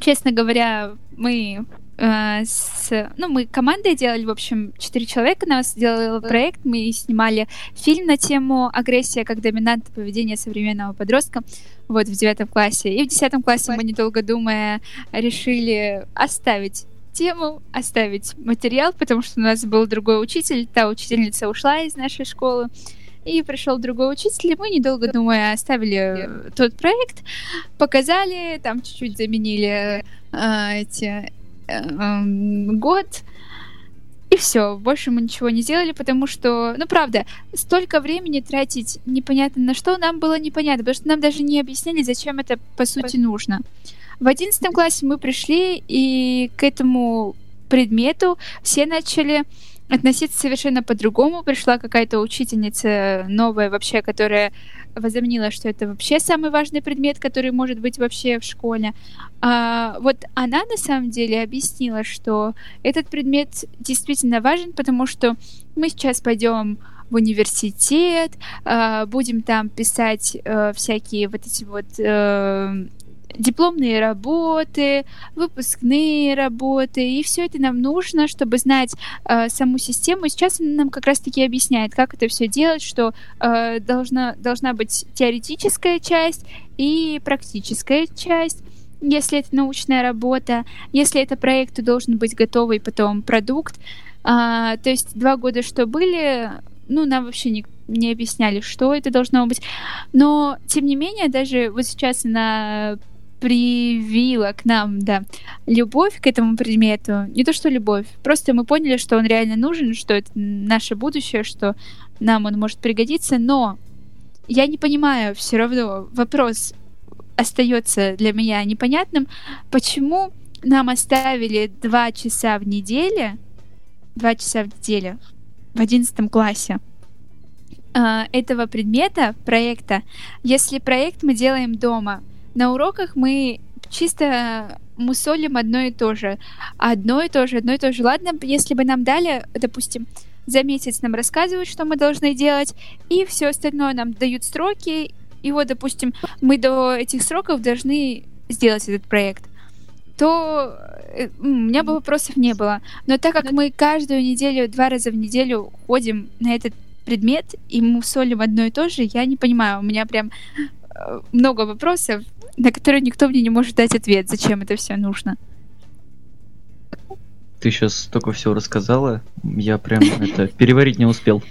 честно говоря, мы э, с, ну, мы командой делали, в общем, четыре человека нас сделал проект, мы снимали фильм на тему агрессия как доминант поведения современного подростка вот в девятом классе. И в десятом классе мы, недолго думая, решили оставить тему, оставить материал, потому что у нас был другой учитель, та учительница ушла из нашей школы, и пришел другой учитель, и мы, недолго думая, оставили тот проект, показали, там чуть-чуть заменили э, эти э, год, и все, больше мы ничего не сделали, потому что, ну правда, столько времени тратить непонятно на что нам было непонятно, потому что нам даже не объяснили, зачем это по сути нужно. В одиннадцатом классе мы пришли, и к этому предмету все начали относиться совершенно по-другому. Пришла какая-то учительница новая вообще, которая возомнила, что это вообще самый важный предмет, который может быть вообще в школе. А, вот она на самом деле объяснила, что этот предмет действительно важен, потому что мы сейчас пойдем в университет, а, будем там писать а, всякие вот эти вот а, дипломные работы, выпускные работы, и все это нам нужно, чтобы знать э, саму систему. И сейчас она нам как раз-таки объясняет, как это все делать, что э, должна, должна быть теоретическая часть и практическая часть. Если это научная работа, если это проект, то должен быть готовый потом продукт. А, то есть два года, что были, ну, нам вообще не, не объясняли, что это должно быть. Но, тем не менее, даже вот сейчас на привила к нам, да, любовь к этому предмету. Не то, что любовь, просто мы поняли, что он реально нужен, что это наше будущее, что нам он может пригодиться, но я не понимаю все равно, вопрос остается для меня непонятным, почему нам оставили два часа в неделю, два часа в неделю в одиннадцатом классе а, этого предмета, проекта, если проект мы делаем дома — на уроках мы чисто мусолим одно и то же. Одно и то же, одно и то же. Ладно, если бы нам дали, допустим, за месяц нам рассказывают, что мы должны делать, и все остальное нам дают сроки, и вот, допустим, мы до этих сроков должны сделать этот проект, то э, у меня бы вопросов не было. Но так как мы каждую неделю, два раза в неделю ходим на этот предмет, и мы солим одно и то же, я не понимаю, у меня прям э, много вопросов, на которые никто мне не может дать ответ, зачем это все нужно. Ты сейчас столько всего рассказала, я прям это переварить не успел.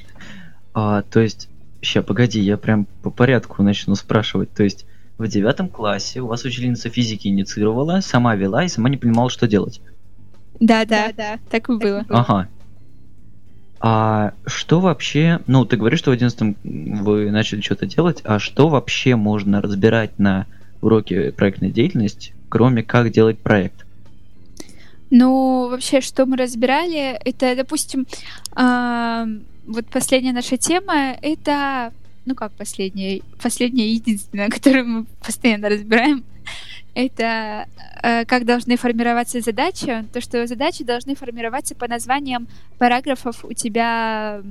А, то есть, ща, погоди, я прям по порядку начну спрашивать. То есть, в девятом классе у вас учительница физики инициировала, сама вела и сама не понимала, что делать. Да, да, да, так и было. Ага. А что вообще, ну, ты говоришь, что в одиннадцатом вы начали что-то делать, а что вообще можно разбирать на уроки проектной деятельности, кроме как делать проект? Ну, вообще, что мы разбирали, это, допустим, э, вот последняя наша тема, это, ну как последняя, последняя единственная, которую мы постоянно разбираем, это э, как должны формироваться задачи, то, что задачи должны формироваться по названиям параграфов у тебя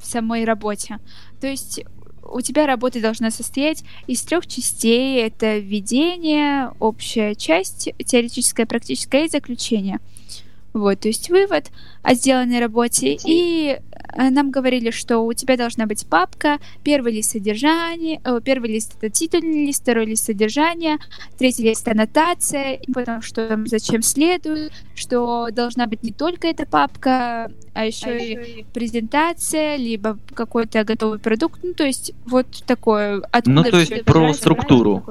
в самой работе. То есть у тебя работа должна состоять из трех частей. Это введение, общая часть, теоретическая, практическая и заключение. Вот, то есть вывод о сделанной работе. И нам говорили, что у тебя должна быть папка, первый лист содержания, о, первый лист это титульный лист, второй лист содержания, третий лист аннотация, и потом что там зачем следует, что должна быть не только эта папка, а еще, а и, и презентация, либо какой-то готовый продукт. Ну, то есть вот такое. Откуда ну, то есть про структуру.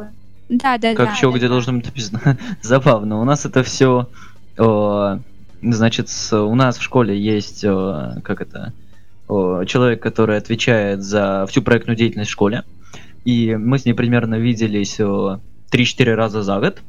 Да, да, как да. что, да, где да. должно быть написано. Забавно. У нас это все Значит, у нас в школе есть, э, как это, человек, который отвечает за всю проектную деятельность в школе. И мы с ней примерно виделись 3-4 раза за год.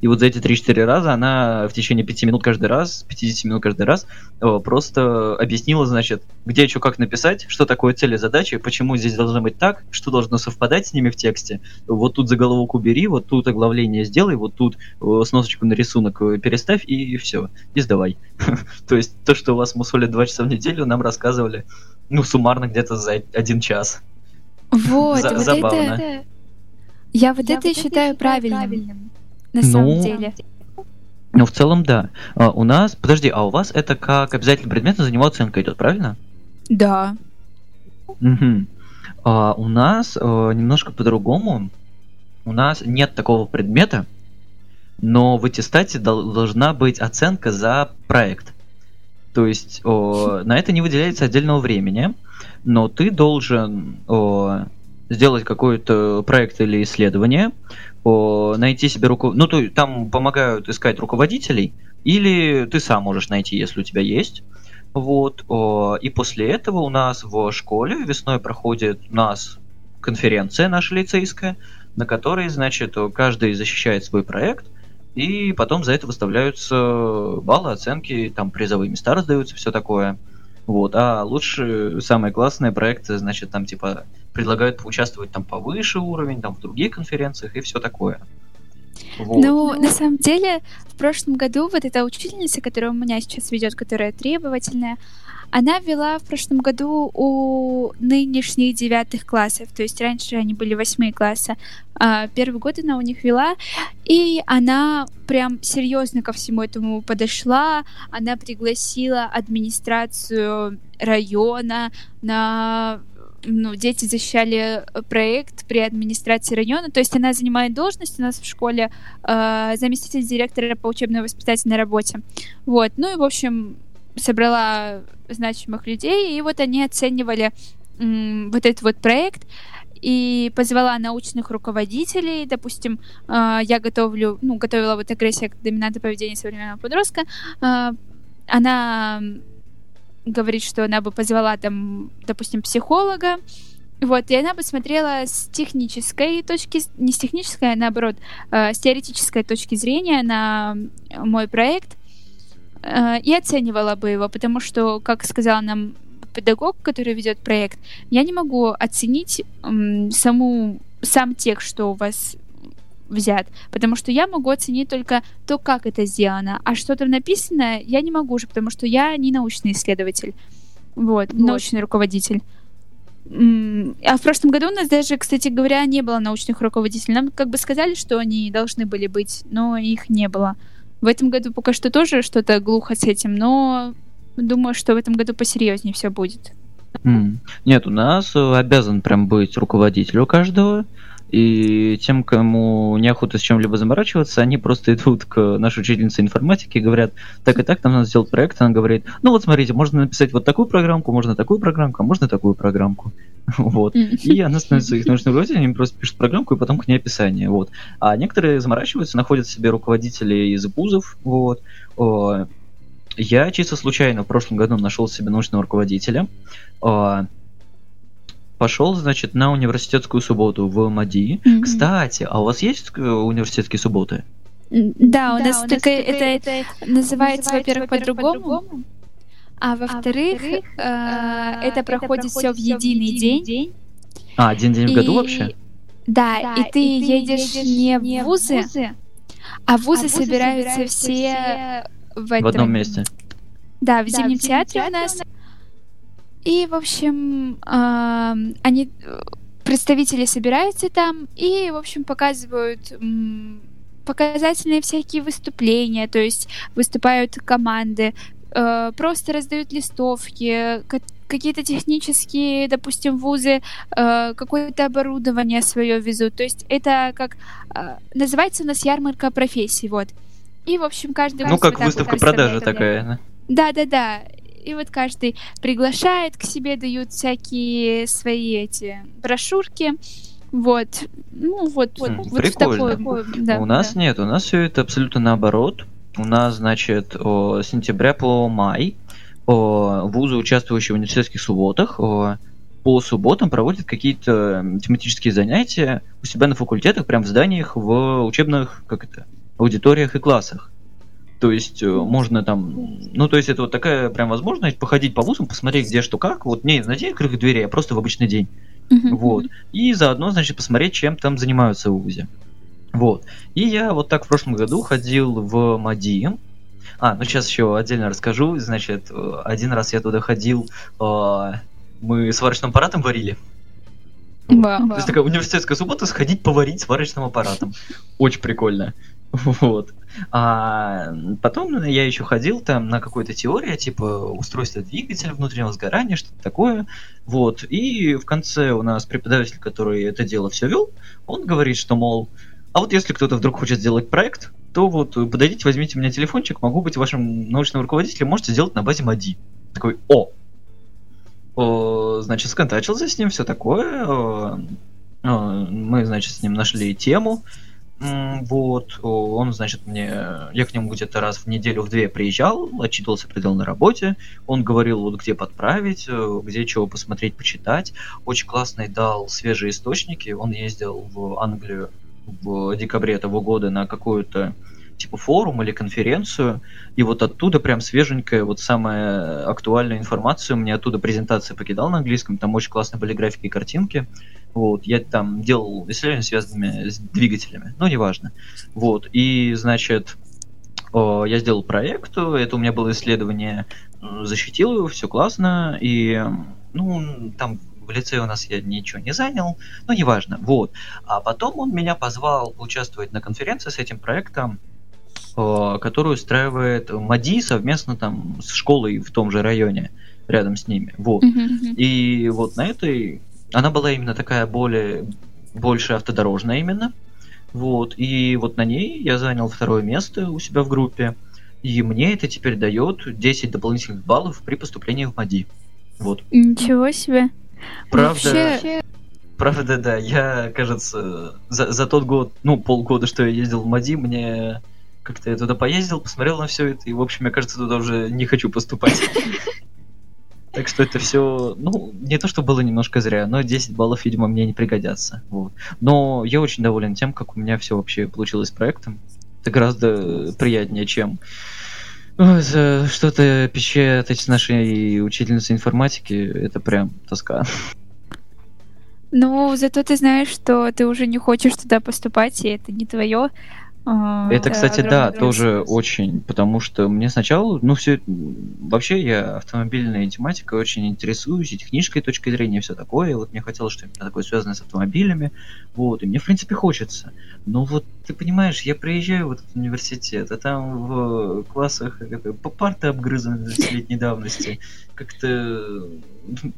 И вот за эти 3-4 раза она в течение 5 минут каждый раз, 50 минут каждый раз, э, просто объяснила, значит, где что как написать, что такое цели задачи, почему здесь должно быть так, что должно совпадать с ними в тексте. Вот тут заголовок убери, вот тут оглавление сделай, вот тут э, сносочку на рисунок э, переставь и все, и сдавай. То есть то, что у вас мусолят 2 часа в неделю, нам рассказывали, ну, суммарно где-то за один час. Вот, вот это... Я вот это считаю правильным на ну, самом деле. Ну, в целом, да. А, у нас, подожди, а у вас это как обязательный предмет, за него оценка идет, правильно? Да. Угу. А, у нас а, немножко по-другому. У нас нет такого предмета, но в аттестате дол- должна быть оценка за проект. То есть о, на это не выделяется отдельного времени, но ты должен о, сделать какой-то проект или исследование, найти себе руку... Ну, то, там помогают искать руководителей, или ты сам можешь найти, если у тебя есть. Вот. И после этого у нас в школе весной проходит у нас конференция наша лицейская, на которой, значит, каждый защищает свой проект, и потом за это выставляются баллы, оценки, там призовые места раздаются, все такое. Вот, а лучше самые классные проекты, значит, там типа предлагают поучаствовать там повыше уровень, там в других конференциях и все такое. Вот. Ну, на самом деле, в прошлом году вот эта учительница, которая у меня сейчас ведет, которая требовательная, она вела в прошлом году у нынешних девятых классов, то есть раньше они были восьмые класса. Первый год она у них вела, и она прям серьезно ко всему этому подошла. Она пригласила администрацию района на ну, дети защищали проект при администрации района, то есть она занимает должность у нас в школе э, заместитель директора по учебно-воспитательной работе. Вот, ну и, в общем, собрала значимых людей, и вот они оценивали м, вот этот вот проект, и позвала научных руководителей, допустим, э, я готовлю, ну, готовила вот агрессия как доминанта поведения современного подростка, э, она говорит, что она бы позвала там, допустим, психолога, вот, и она посмотрела с технической точки, не с технической, а наоборот, э, с теоретической точки зрения на мой проект, Э, и оценивала бы его, потому что, как сказал нам педагог, который ведет проект, я не могу оценить саму сам текст, что у вас взят, потому что я могу оценить только то, как это сделано, а что там написано, я не могу уже, потому что я не научный исследователь, вот, вот. научный руководитель. А в прошлом году у нас даже, кстати говоря, не было научных руководителей. Нам как бы сказали, что они должны были быть, но их не было. В этом году пока что тоже что-то глухо с этим, но думаю, что в этом году посерьезнее все будет. Нет, у нас э, обязан прям быть руководитель у каждого. И тем, кому неохота с чем-либо заморачиваться, они просто идут к нашей учительнице информатики и говорят, так и так, нам надо сделать проект. Она говорит, ну вот смотрите, можно написать вот такую программку, можно такую программку, а можно такую программку. Вот. И она становится их научным руководителем, они просто пишут программку и потом к ней описание. Вот. А некоторые заморачиваются, находят себе руководителей из вузов. Вот. Я чисто случайно в прошлом году нашел себе научного руководителя пошел, значит, на университетскую субботу в МАДИ. Mm-hmm. Кстати, а у вас есть э, университетские субботы? Да, у да, нас у только это, это, это называется, во-первых, по-другому. по-другому. А, а во-вторых, э, э, это проходит все в единый день. день. А, один день в году вообще? Да, да, и ты и едешь не в вузы, вузы а вузы, а собираются, собираются все в, этом... в одном месте. Да, в Зимнем да, театре у нас. И, в общем, они представители собираются там и, в общем, показывают показательные всякие выступления, то есть выступают команды, э, просто раздают листовки, какие-то технические, допустим, вузы э, какое-то оборудование свое везут. То есть это как э, называется у нас ярмарка профессий, вот. И в общем каждый ну как выставка вот продажи такая. Да, да, да. И вот каждый приглашает к себе, дают всякие свои эти брошюрки. Вот. Ну вот, вот, вот Прикольно. Такое, да, у нас да. нет, у нас все это абсолютно наоборот. У нас, значит, о, сентября по май о, вузы, участвующие в университетских субботах, о, по субботам проводят какие-то тематические занятия у себя на факультетах, прям в зданиях, в учебных, как это, аудиториях и классах. То есть э, можно там, ну то есть это вот такая прям возможность походить по вузам, посмотреть где что как, вот не на день открытых дверей, а просто в обычный день. Uh-huh. Вот. И заодно, значит, посмотреть, чем там занимаются в. Вот. И я вот так в прошлом году ходил в МАДИ. А, ну сейчас еще отдельно расскажу. Значит, один раз я туда ходил, э, мы сварочным аппаратом варили. Wow. То есть такая университетская суббота сходить поварить сварочным аппаратом. Очень прикольно. Вот. А потом я еще ходил там на какую-то теорию, типа устройство двигателя внутреннего сгорания, что-то такое. Вот. И в конце у нас преподаватель, который это дело все вел, он говорит, что, мол, а вот если кто-то вдруг хочет сделать проект, то вот подойдите, возьмите у меня телефончик, могу быть вашим научным руководителем, можете сделать на базе МАДИ. Такой, о! о значит, сконтачился с ним, все такое. О, мы, значит, с ним нашли тему. Вот, он, значит, мне, я к нему где-то раз в неделю, в две приезжал, отчитывался предел на работе, он говорил, вот где подправить, э, где чего посмотреть, почитать, очень классный дал свежие источники, он ездил в Англию в декабре этого года на какую-то типа форум или конференцию, и вот оттуда прям свеженькая, вот самая актуальная информация, мне оттуда презентация покидал на английском, там очень классные были графики и картинки, вот, я там делал исследования, связанными с двигателями, но неважно, вот, и, значит, я сделал проект, это у меня было исследование, защитил его, все классно, и, ну, там в лице у нас я ничего не занял, но неважно, вот. А потом он меня позвал участвовать на конференции с этим проектом, Э, которую устраивает МАДИ совместно там с школой в том же районе, рядом с ними. Вот. Uh-huh. И вот на этой... Она была именно такая более... Больше автодорожная именно. Вот. И вот на ней я занял второе место у себя в группе. И мне это теперь дает 10 дополнительных баллов при поступлении в МАДИ. Вот. Ничего себе. Правда, Вообще... правда, да. Я, кажется, за, за тот год, ну, полгода, что я ездил в МАДИ, мне как-то я туда поездил, посмотрел на все это, и, в общем, мне кажется, туда уже не хочу поступать. Так что это все, ну, не то, что было немножко зря, но 10 баллов, видимо, мне не пригодятся. Вот. Но я очень доволен тем, как у меня все вообще получилось с проектом. Это гораздо приятнее, чем что-то печатать с нашей учительницей информатики. Это прям тоска. Ну, зато ты знаешь, что ты уже не хочешь туда поступать, и это не твое. А, это, кстати, да, тоже очень, потому что мне сначала, ну, все, вообще я автомобильной тематикой очень интересуюсь, и технической точкой зрения, и все такое, и вот мне хотелось что-нибудь такое связанное с автомобилями, вот, и мне, в принципе, хочется. Но вот, ты понимаешь, я приезжаю в этот университет, а там в классах по парты обгрызаны 20-летней давности, как-то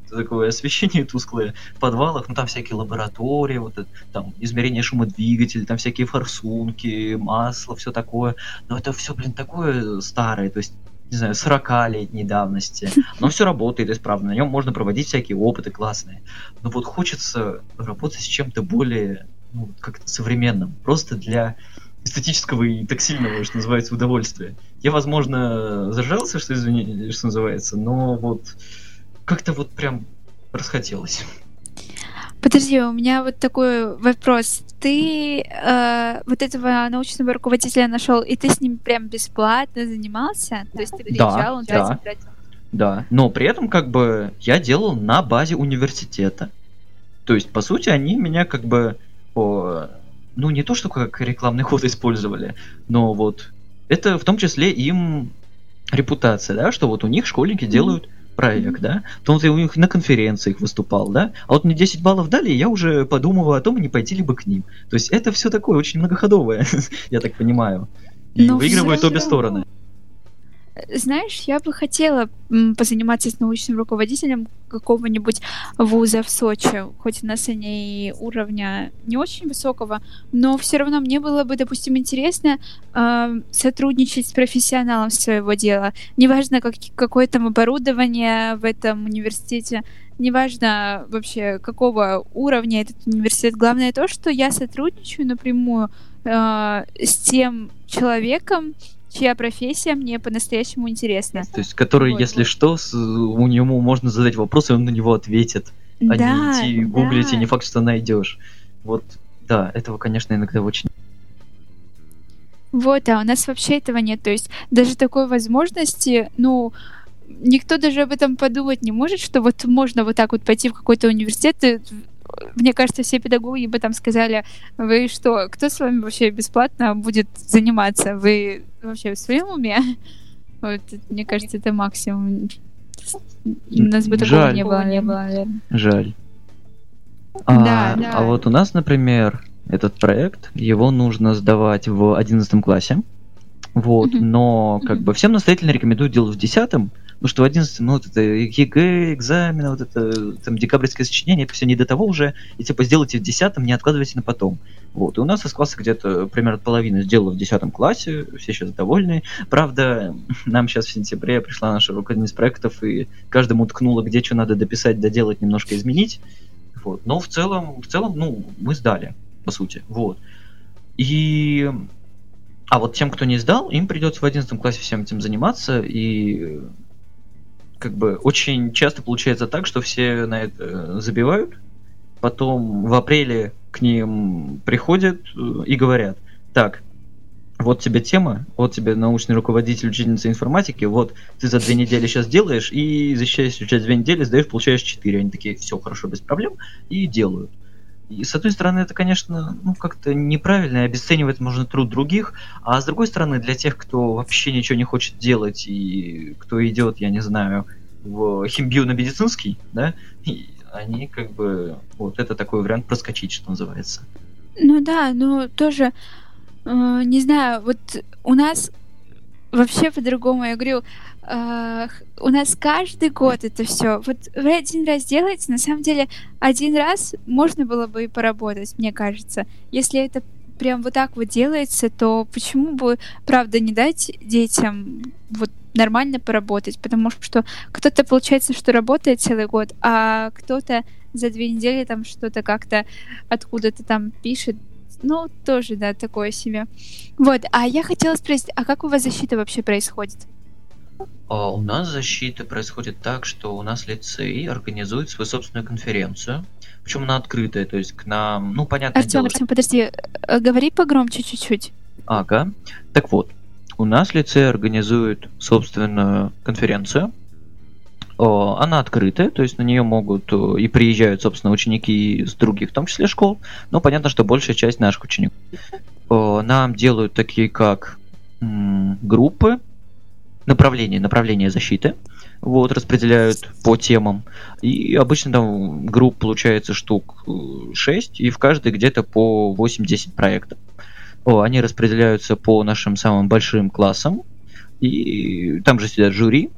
такое освещение тусклое в подвалах, ну там всякие лаборатории, вот это, там измерение шума двигателя, там всякие форсунки, масло, все такое. Но это все, блин, такое старое, то есть не знаю, 40-летней давности. Но все работает исправно, на нем можно проводить всякие опыты классные. Но вот хочется работать с чем-то более ну, как-то современным, просто для эстетического и тактильного, что называется, удовольствия. Я, возможно, зажался, что, извини, что называется, но вот как-то вот прям расхотелось. Подожди, у меня вот такой вопрос. Ты э, вот этого научного руководителя нашел, и ты с ним прям бесплатно занимался? То есть ты приезжал, да, он да, тратил? Да, но при этом как бы я делал на базе университета. То есть, по сути, они меня как бы по, ну не то, что как рекламный ход использовали, но вот это в том числе им репутация, да, что вот у них школьники делают проект, да, то ты у них на конференциях выступал, да, а вот мне 10 баллов дали, и я уже подумываю о том, не пойти ли бы к ним. То есть это все такое очень многоходовое, я так понимаю. И Но выигрывают обе стороны. Знаешь, я бы хотела позаниматься с научным руководителем какого-нибудь вуза в Сочи, хоть у нас они уровня не очень высокого, но все равно мне было бы, допустим, интересно э, сотрудничать с профессионалом своего дела. Неважно, как, какое там оборудование в этом университете, неважно вообще, какого уровня этот университет. Главное то, что я сотрудничаю напрямую э, с тем человеком, чья профессия мне по-настоящему интересна. То есть, который, вот, если вот. что, с, у него можно задать вопрос, и он на него ответит. А да, не идти гуглить, да. и не факт, что найдешь. Вот, да, этого, конечно, иногда очень вот, а у нас вообще этого нет. То есть даже такой возможности, ну, никто даже об этом подумать не может, что вот можно вот так вот пойти в какой-то университет, мне кажется, все педагоги бы там сказали, вы что, кто с вами вообще бесплатно будет заниматься? Вы вообще в своем уме? Вот, мне кажется, это максимум. У нас бы такого Жаль. не было, не было, наверное. Жаль. А, да, да. а вот у нас, например, этот проект, его нужно сдавать в одиннадцатом классе. Вот, но как бы всем настоятельно рекомендую делать в десятом, ну что в 11 ну это ЕГЭ, экзамены, вот это там декабрьское сочинение, это все не до того уже, и типа сделайте в 10 не откладывайте на потом. Вот, и у нас из класса где-то примерно половина сделала в 10 классе, все сейчас довольны. Правда, нам сейчас в сентябре пришла наша руководительница проектов, и каждому ткнула, где что надо дописать, доделать, немножко изменить. Вот. Но в целом, в целом, ну, мы сдали, по сути. Вот. И а вот тем, кто не сдал, им придется в 11 классе всем этим заниматься, и как бы очень часто получается так, что все на это забивают, потом в апреле к ним приходят э, и говорят, так, вот тебе тема, вот тебе научный руководитель, учительница информатики, вот ты за две недели сейчас делаешь, и защищаешься через две недели, сдаешь, получаешь четыре. Они такие, все хорошо, без проблем, и делают. И с одной стороны, это, конечно, ну, как-то неправильно, и обесценивать можно труд других, а с другой стороны, для тех, кто вообще ничего не хочет делать, и кто идет, я не знаю, в химбио-медицинский, да, и они как бы, вот это такой вариант проскочить, что называется. Ну да, но тоже, э, не знаю, вот у нас вообще по-другому, я говорю, Uh, у нас каждый год это все. Вот вы один раз делаете, на самом деле один раз можно было бы и поработать, мне кажется. Если это прям вот так вот делается, то почему бы, правда, не дать детям вот нормально поработать? Потому что кто-то, получается, что работает целый год, а кто-то за две недели там что-то как-то откуда-то там пишет, ну, тоже, да, такое себе. Вот, а я хотела спросить, а как у вас защита вообще происходит? А у нас защита происходит так, что у нас лицей организует свою собственную конференцию. Причем она открытая, то есть к нам, ну, понятно. Артем, дело... Артем, подожди, э, говори погромче чуть-чуть. Ага. Так вот, у нас лицей организует собственную конференцию. Она открытая, то есть на нее могут и приезжают, собственно, ученики из других, в том числе школ, но понятно, что большая часть наших учеников. Нам делают такие, как группы, направления, направления защиты, вот, распределяют по темам. И обычно там групп получается штук 6, и в каждой где-то по 8-10 проектов. О, они распределяются по нашим самым большим классам, и там же сидят жюри,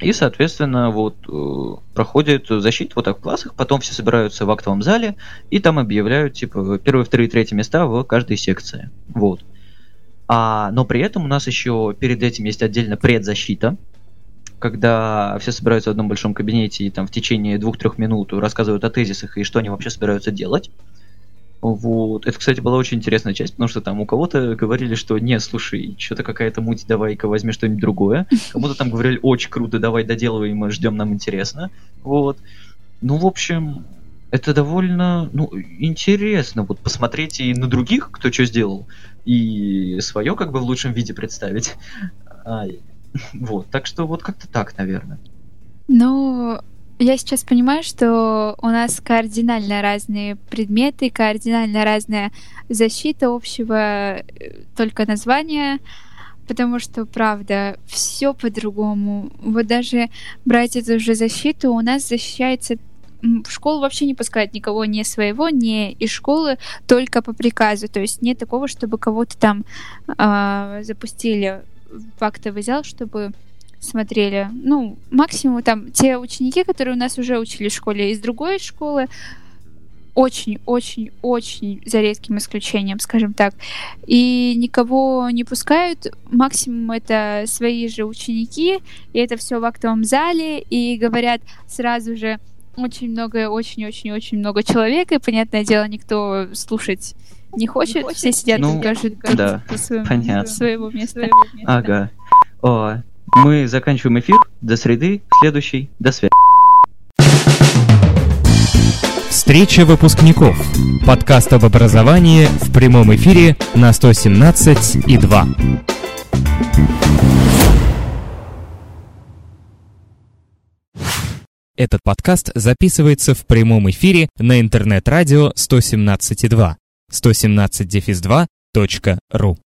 и, соответственно, вот э, проходит защита вот так в классах, потом все собираются в актовом зале, и там объявляют, типа, первые, вторые, третьи места в каждой секции. Вот. А, но при этом у нас еще перед этим есть отдельно предзащита, когда все собираются в одном большом кабинете и там в течение двух-трех минут рассказывают о тезисах и что они вообще собираются делать. Вот. Это, кстати, была очень интересная часть, потому что там у кого-то говорили, что не, слушай, что-то какая-то муть, давай-ка возьми что-нибудь другое. Кому-то там говорили, очень круто, давай доделывай, мы ждем, нам интересно. Вот. Ну, в общем, это довольно ну, интересно вот посмотреть и на других, кто что сделал, и свое как бы в лучшем виде представить. А, вот, так что вот как-то так, наверное. Ну, я сейчас понимаю, что у нас кардинально разные предметы, кардинально разная защита общего, э, только названия. потому что, правда, все по-другому. Вот даже брать эту же защиту, у нас защищается в школу вообще не пускают никого не своего, не из школы, только по приказу. То есть нет такого, чтобы кого-то там э, запустили в актовый зал, чтобы смотрели. Ну, максимум там те ученики, которые у нас уже учились в школе из другой школы, очень-очень-очень за редким исключением, скажем так. И никого не пускают. Максимум это свои же ученики, и это все в актовом зале, и говорят сразу же очень много, очень-очень-очень много человек, и, понятное дело, никто слушать не хочет, не хочет. все сидят ну, и кажут да, по своему, понятно. своего места. Ага. О, мы заканчиваем эфир. До среды, следующий. До связи. Встреча выпускников. Подкаст об образовании в прямом эфире на 117 и 2. Этот подкаст записывается в прямом эфире на интернет-радио 117.2 117-2.ру